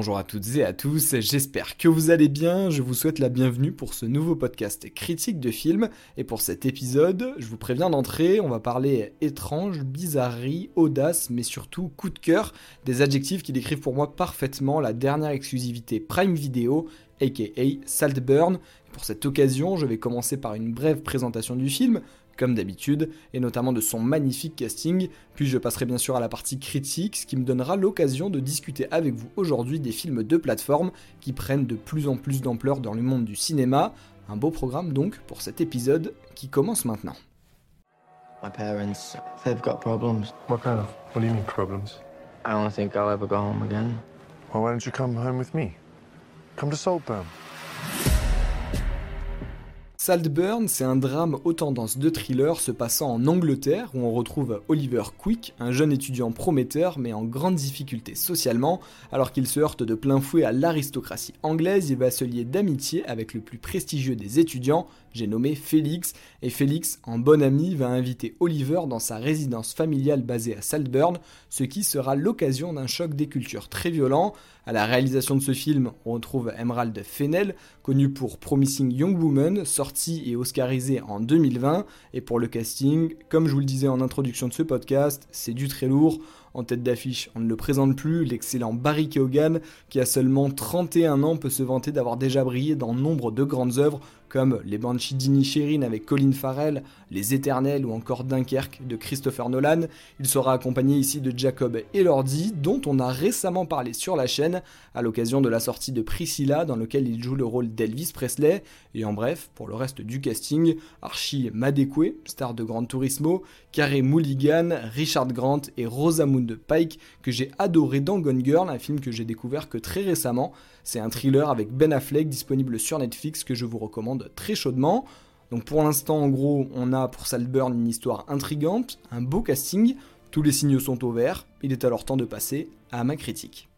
bonjour à toutes et à tous, j'espère que vous allez bien, je vous souhaite la bienvenue pour ce nouveau podcast critique de films, et pour cet épisode, je vous préviens d'entrer, on va parler étrange, bizarrerie, audace, mais surtout coup de cœur, des adjectifs qui décrivent pour moi parfaitement la dernière exclusivité Prime Video, aka Saltburn. Pour cette occasion, je vais commencer par une brève présentation du film, comme d'habitude, et notamment de son magnifique casting, puis je passerai bien sûr à la partie critique, ce qui me donnera l'occasion de discuter avec vous aujourd'hui des films de plateforme qui prennent de plus en plus d'ampleur dans le monde du cinéma. Un beau programme donc pour cet épisode qui commence maintenant. My parents, they've got problems. What kind of? What do you mean problems? I don't think I'll ever go home again. Well, why don't you come home with me? Come to Saltburn. Saltburn, c'est un drame aux tendances de thriller se passant en Angleterre où on retrouve Oliver Quick, un jeune étudiant prometteur mais en grande difficulté socialement, alors qu'il se heurte de plein fouet à l'aristocratie anglaise, il va se lier d'amitié avec le plus prestigieux des étudiants, j'ai nommé Félix, et Félix, en bon ami, va inviter Oliver dans sa résidence familiale basée à Saltburn, ce qui sera l'occasion d'un choc des cultures très violent. À la réalisation de ce film, on retrouve Emerald Fennell, connu pour Promising Young Woman, sorti et oscarisé en 2020, et pour le casting, comme je vous le disais en introduction de ce podcast, c'est du très lourd. En tête d'affiche, on ne le présente plus, l'excellent Barry Keoghan, qui a seulement 31 ans, peut se vanter d'avoir déjà brillé dans nombre de grandes œuvres comme Les Banshees d'Inisherin avec Colin Farrell, Les Éternels ou encore Dunkerque de Christopher Nolan. Il sera accompagné ici de Jacob Elordi, dont on a récemment parlé sur la chaîne à l'occasion de la sortie de Priscilla, dans lequel il joue le rôle d'Elvis Presley. Et en bref, pour le reste du casting, Archie Madekwe, star de Gran Turismo, Carey Mulligan, Richard Grant et Rosamund Pike, que j'ai adoré dans Gone Girl, un film que j'ai découvert que très récemment. C'est un thriller avec Ben Affleck disponible sur Netflix que je vous recommande très chaudement. Donc pour l'instant, en gros, on a pour Saltburn une histoire intrigante, un beau casting, tous les signaux sont au vert, il est alors temps de passer à ma critique.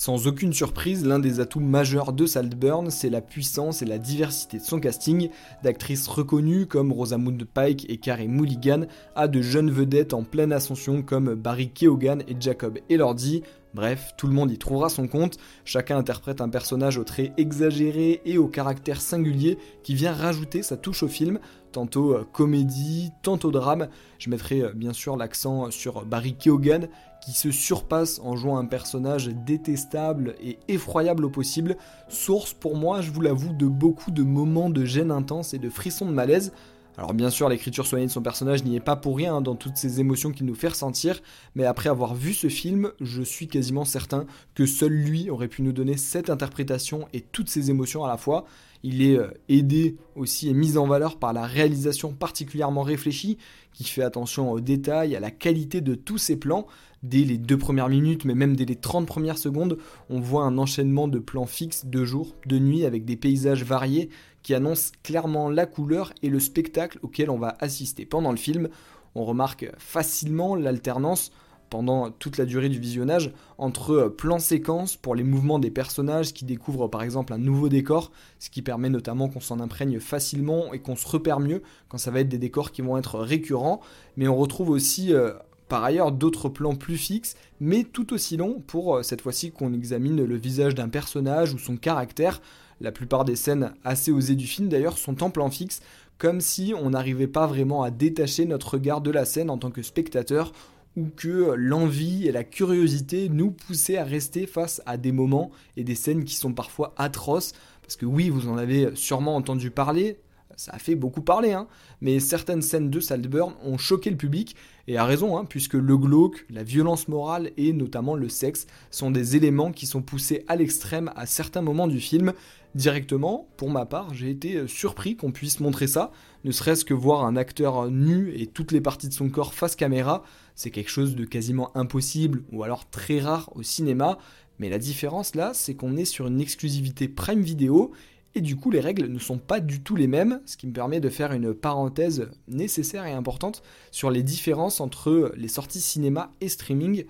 Sans aucune surprise, l'un des atouts majeurs de Saltburn, c'est la puissance et la diversité de son casting, d'actrices reconnues comme Rosamund Pike et Carey Mulligan, à de jeunes vedettes en pleine ascension comme Barry Keoghan et Jacob Elordi. Bref, tout le monde y trouvera son compte, chacun interprète un personnage au trait exagéré et au caractère singulier qui vient rajouter sa touche au film, tantôt euh, comédie, tantôt drame. Je mettrai euh, bien sûr l'accent sur Barry Keoghan qui se surpasse en jouant un personnage détestable et effroyable au possible, source pour moi, je vous l'avoue, de beaucoup de moments de gêne intense et de frissons de malaise. Alors bien sûr, l'écriture soignée de son personnage n'y est pas pour rien hein, dans toutes ces émotions qu'il nous fait ressentir, mais après avoir vu ce film, je suis quasiment certain que seul lui aurait pu nous donner cette interprétation et toutes ces émotions à la fois. Il est euh, aidé aussi et mis en valeur par la réalisation particulièrement réfléchie, qui fait attention aux détails, à la qualité de tous ses plans, dès les deux premières minutes, mais même dès les 30 premières secondes, on voit un enchaînement de plans fixes de jour, de nuit, avec des paysages variés qui annoncent clairement la couleur et le spectacle auquel on va assister pendant le film. On remarque facilement l'alternance pendant toute la durée du visionnage entre plans séquences pour les mouvements des personnages qui découvrent par exemple un nouveau décor, ce qui permet notamment qu'on s'en imprègne facilement et qu'on se repère mieux quand ça va être des décors qui vont être récurrents, mais on retrouve aussi euh, par ailleurs d'autres plans plus fixes, mais tout aussi longs pour euh, cette fois-ci qu'on examine le visage d'un personnage ou son caractère. La plupart des scènes assez osées du film d'ailleurs sont en plan fixe, comme si on n'arrivait pas vraiment à détacher notre regard de la scène en tant que spectateur, ou que l'envie et la curiosité nous poussaient à rester face à des moments et des scènes qui sont parfois atroces, parce que oui, vous en avez sûrement entendu parler, ça a fait beaucoup parler, hein. mais certaines scènes de Saltburn ont choqué le public, et à raison, hein, puisque le glauque, la violence morale et notamment le sexe sont des éléments qui sont poussés à l'extrême à certains moments du film. Directement, pour ma part, j'ai été euh, surpris qu'on puisse montrer ça, ne serait-ce que voir un acteur nu et toutes les parties de son corps face caméra, c'est quelque chose de quasiment impossible ou alors très rare au cinéma, mais la différence là, c'est qu'on est sur une exclusivité Prime Video et du coup, les règles ne sont pas du tout les mêmes, ce qui me permet de faire une parenthèse nécessaire et importante sur les différences entre les sorties cinéma et streaming.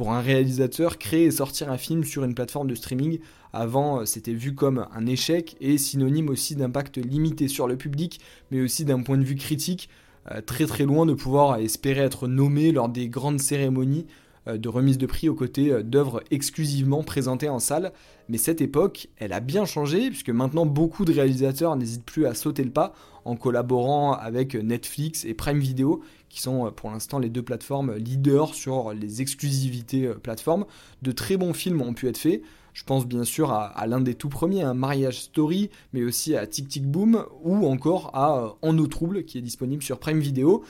Pour un réalisateur, créer et sortir un film sur une plateforme de streaming, avant c'était vu comme un échec et synonyme aussi d'impact limité sur le public, mais aussi d'un point de vue critique, très très loin de pouvoir espérer être nommé lors des grandes cérémonies euh, de remise de prix aux côtés euh, d'œuvres exclusivement présentées en salle. Mais cette époque, elle a bien changé, puisque maintenant beaucoup de réalisateurs n'hésitent plus à sauter le pas en collaborant avec Netflix et Prime Video, qui sont euh, pour l'instant les deux plateformes leaders sur les exclusivités plateformes. De très bons films ont pu être faits. Je pense bien sûr à, l'un des tout premiers, un Mariage Story, mais aussi à Tic Tic Boom, ou encore à En eau trouble, qui est disponible sur Prime Video.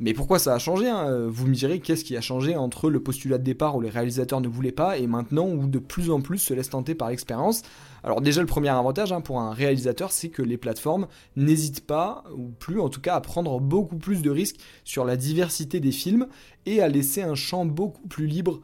Mais pourquoi ça a changé hein? Vous me direz qu'est-ce qui a changé entre le postulat de départ où les réalisateurs ne voulaient pas et maintenant où de plus en plus se laissent tenter par l'expérience? Alors déjà le premier avantage hein, pour un réalisateur c'est que les plateformes n'hésitent pas, ou plus en tout cas, à prendre beaucoup plus de risques sur la diversité des films et à laisser un champ beaucoup plus libre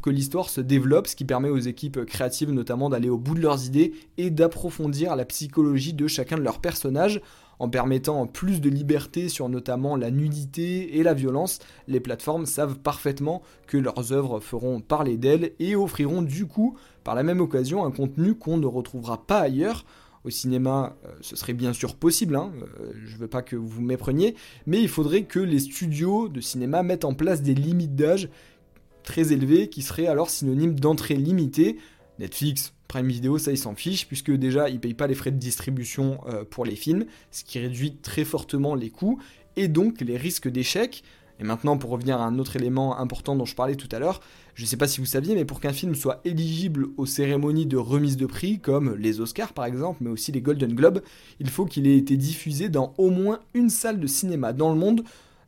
que l'histoire se développe, ce qui permet aux équipes créatives notamment d'aller au bout de leurs idées et d'approfondir la psychologie de chacun de leurs personnages en permettant plus de liberté sur notamment la nudité et la violence, les plateformes savent parfaitement que leurs œuvres feront parler d'elles et offriront du coup, par la même occasion, un contenu qu'on ne retrouvera pas ailleurs. Au cinéma, euh, ce serait bien sûr possible, hein, euh, je veux pas que vous mépreniez, mais il faudrait que les studios de cinéma mettent en place des limites d'âge très élevées qui seraient alors synonymes d'entrée limitée. Netflix, Prime Video, ça ils s'en fichent, puisque déjà ils payent pas les frais de distribution euh, pour les films, ce qui réduit très fortement les coûts et donc les risques d'échec. Et maintenant, pour revenir à un autre élément important dont je parlais tout à l'heure, je ne sais pas si vous saviez, mais pour qu'un film soit éligible aux cérémonies de remise de prix, comme les Oscars par exemple, mais aussi les Golden Globes, il faut qu'il ait été diffusé dans au moins une salle de cinéma dans le monde.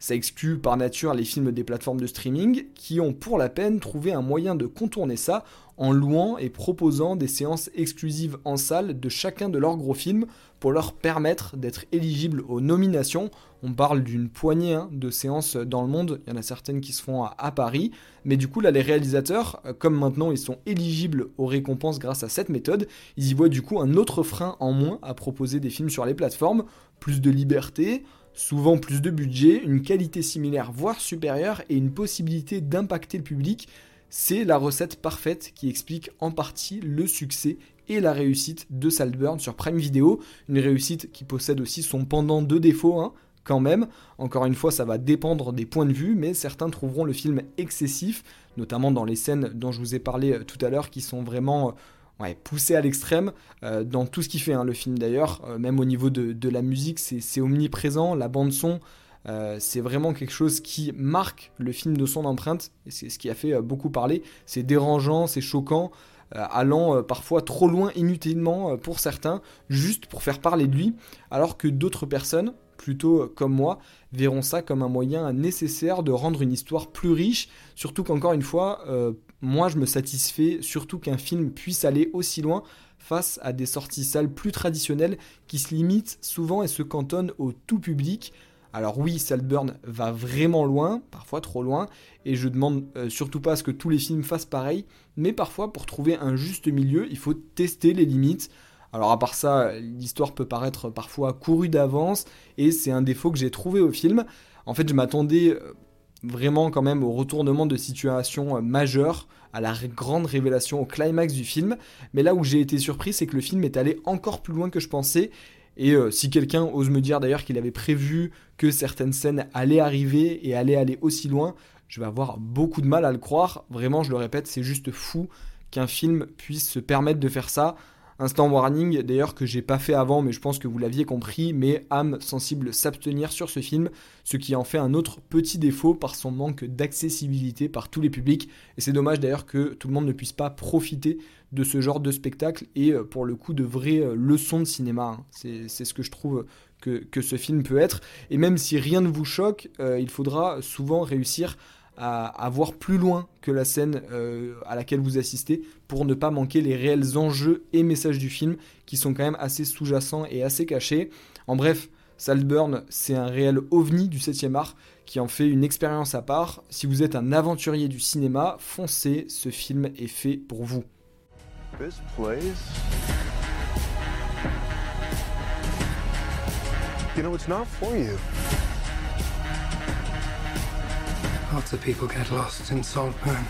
Ça exclut par nature les films des plateformes de streaming qui ont pour la peine trouvé un moyen de contourner ça en louant et proposant des séances exclusives en salle de chacun de leurs gros films pour leur permettre d'être éligibles aux nominations. On parle d'une poignée hein, de séances dans le monde, il y en a certaines qui se font à, Paris, mais du coup là les réalisateurs, euh, comme maintenant ils sont éligibles aux récompenses grâce à cette méthode, ils y voient du coup un autre frein en moins à proposer des films sur les plateformes, plus de liberté, souvent plus de budget, une qualité similaire voire supérieure et une possibilité d'impacter le public c'est la recette parfaite qui explique en partie le succès et la réussite de Saltburn sur Prime Video. Une réussite qui possède aussi son pendant de défauts, hein, quand même. Encore une fois, ça va dépendre des points de vue, mais certains trouveront le film excessif, notamment dans les scènes dont je vous ai parlé euh, tout à l'heure, qui sont vraiment euh, poussées à l'extrême, euh, dans tout ce qui fait hein, le film d'ailleurs, même au niveau de, la musique, c'est omniprésent, la bande son, euh, c'est vraiment quelque chose qui marque le film de son empreinte, et c'est ce qui a fait euh, beaucoup parler. C'est dérangeant, c'est choquant, euh, allant parfois trop loin inutilement pour certains, juste pour faire parler de lui, alors que d'autres personnes, plutôt comme moi, verront ça comme un moyen nécessaire de rendre une histoire plus riche, surtout qu'encore une fois, moi je me satisfais surtout qu'un film puisse aller aussi loin face à des sorties salles plus traditionnelles qui se limitent souvent et se cantonnent au tout public, alors oui, Saltburn va vraiment loin, parfois trop loin, et je demande euh, surtout pas à ce que tous les films fassent pareil, mais parfois pour trouver un juste milieu, il faut tester les limites. Alors à part ça, l'histoire peut paraître parfois courue d'avance, et c'est un défaut que j'ai trouvé au film. En fait, je m'attendais euh, vraiment quand même au retournement de situation euh, majeure, à la grande révélation, au climax du film. Mais là où j'ai été surpris, c'est que le film est allé encore plus loin que je pensais. Et euh, si quelqu'un ose me dire d'ailleurs qu'il avait prévu que certaines scènes allaient arriver et allaient aller aussi loin, je vais avoir beaucoup de mal à le croire. Vraiment, je le répète, c'est juste fou qu'un film puisse se permettre de faire ça. Instant warning, d'ailleurs, que j'ai pas fait avant, mais je pense que vous l'aviez compris, mais âme sensible s'abstenir sur ce film, ce qui en fait un autre petit défaut par son manque d'accessibilité par tous les publics. Et c'est dommage d'ailleurs que tout le monde ne puisse pas profiter de ce genre de spectacle et euh, pour le coup de vraies euh, leçons de cinéma. Hein. C'est ce que je trouve que, ce film peut être. Et même si rien ne vous choque, euh, il faudra souvent réussir à, voir plus loin que la scène euh, à laquelle vous assistez pour ne pas manquer les réels enjeux et messages du film qui sont quand même assez sous-jacents et assez cachés. En bref, Saltburn, c'est un réel ovni du 7e art qui en fait une expérience à part. Si vous êtes un aventurier du cinéma, foncez, ce film est fait pour vous. This place... You know, it's not for you. Lots of people get lost in Saltburn.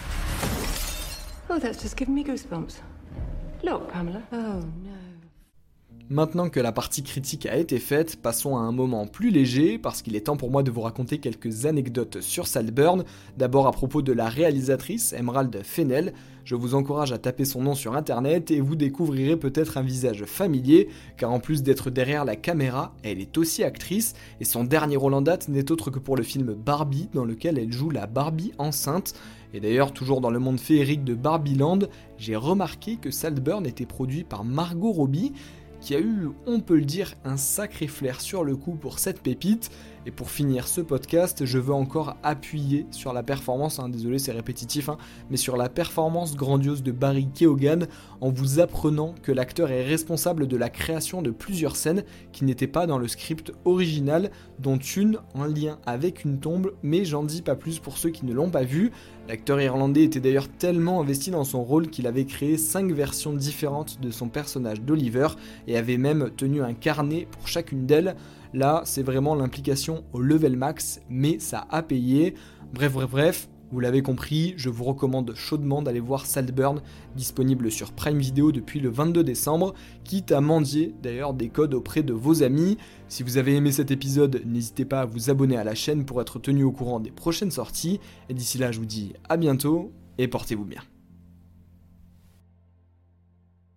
Oh, that's just giving me goosebumps. Look, Pamela. Oh, no. Maintenant que la partie critique a été faite, passons à un moment plus léger, parce qu'il est temps pour moi de vous raconter quelques anecdotes sur Saltburn. D'abord à propos de la réalisatrice, Emerald Fennell. Je vous encourage à taper son nom sur internet et vous découvrirez peut-être un visage familier, car en plus d'être derrière la caméra, elle est aussi actrice, et son dernier rôle en date n'est autre que pour le film Barbie, dans lequel elle joue la Barbie enceinte. Et d'ailleurs, toujours dans le monde féerique de Barbieland, j'ai remarqué que Saltburn était produit par Margot Robbie, qui a eu, on peut le dire, un sacré flair sur le coup pour cette pépite. Et pour finir ce podcast, je veux encore appuyer sur la performance, hein, désolé c'est répétitif, hein, mais sur la performance grandiose de Barry Keoghan en vous apprenant que l'acteur est responsable de la création de plusieurs scènes qui n'étaient pas dans le script original, dont une en lien avec une tombe, mais j'en dis pas plus pour ceux qui ne l'ont pas vu. L'acteur irlandais était d'ailleurs tellement investi dans son rôle qu'il avait créé 5 versions différentes de son personnage d'Oliver et avait même tenu un carnet pour chacune d'elles. Là, c'est vraiment l'implication au level max, mais ça a payé. Bref, bref, bref, vous l'avez compris, je vous recommande chaudement d'aller voir Saltburn, disponible sur Prime Video depuis le 22 décembre, quitte à mendier d'ailleurs des codes auprès de vos amis. Si vous avez aimé cet épisode, n'hésitez pas à vous abonner à la chaîne pour être tenu au courant des prochaines sorties. Et d'ici là, je vous dis à bientôt et portez-vous bien.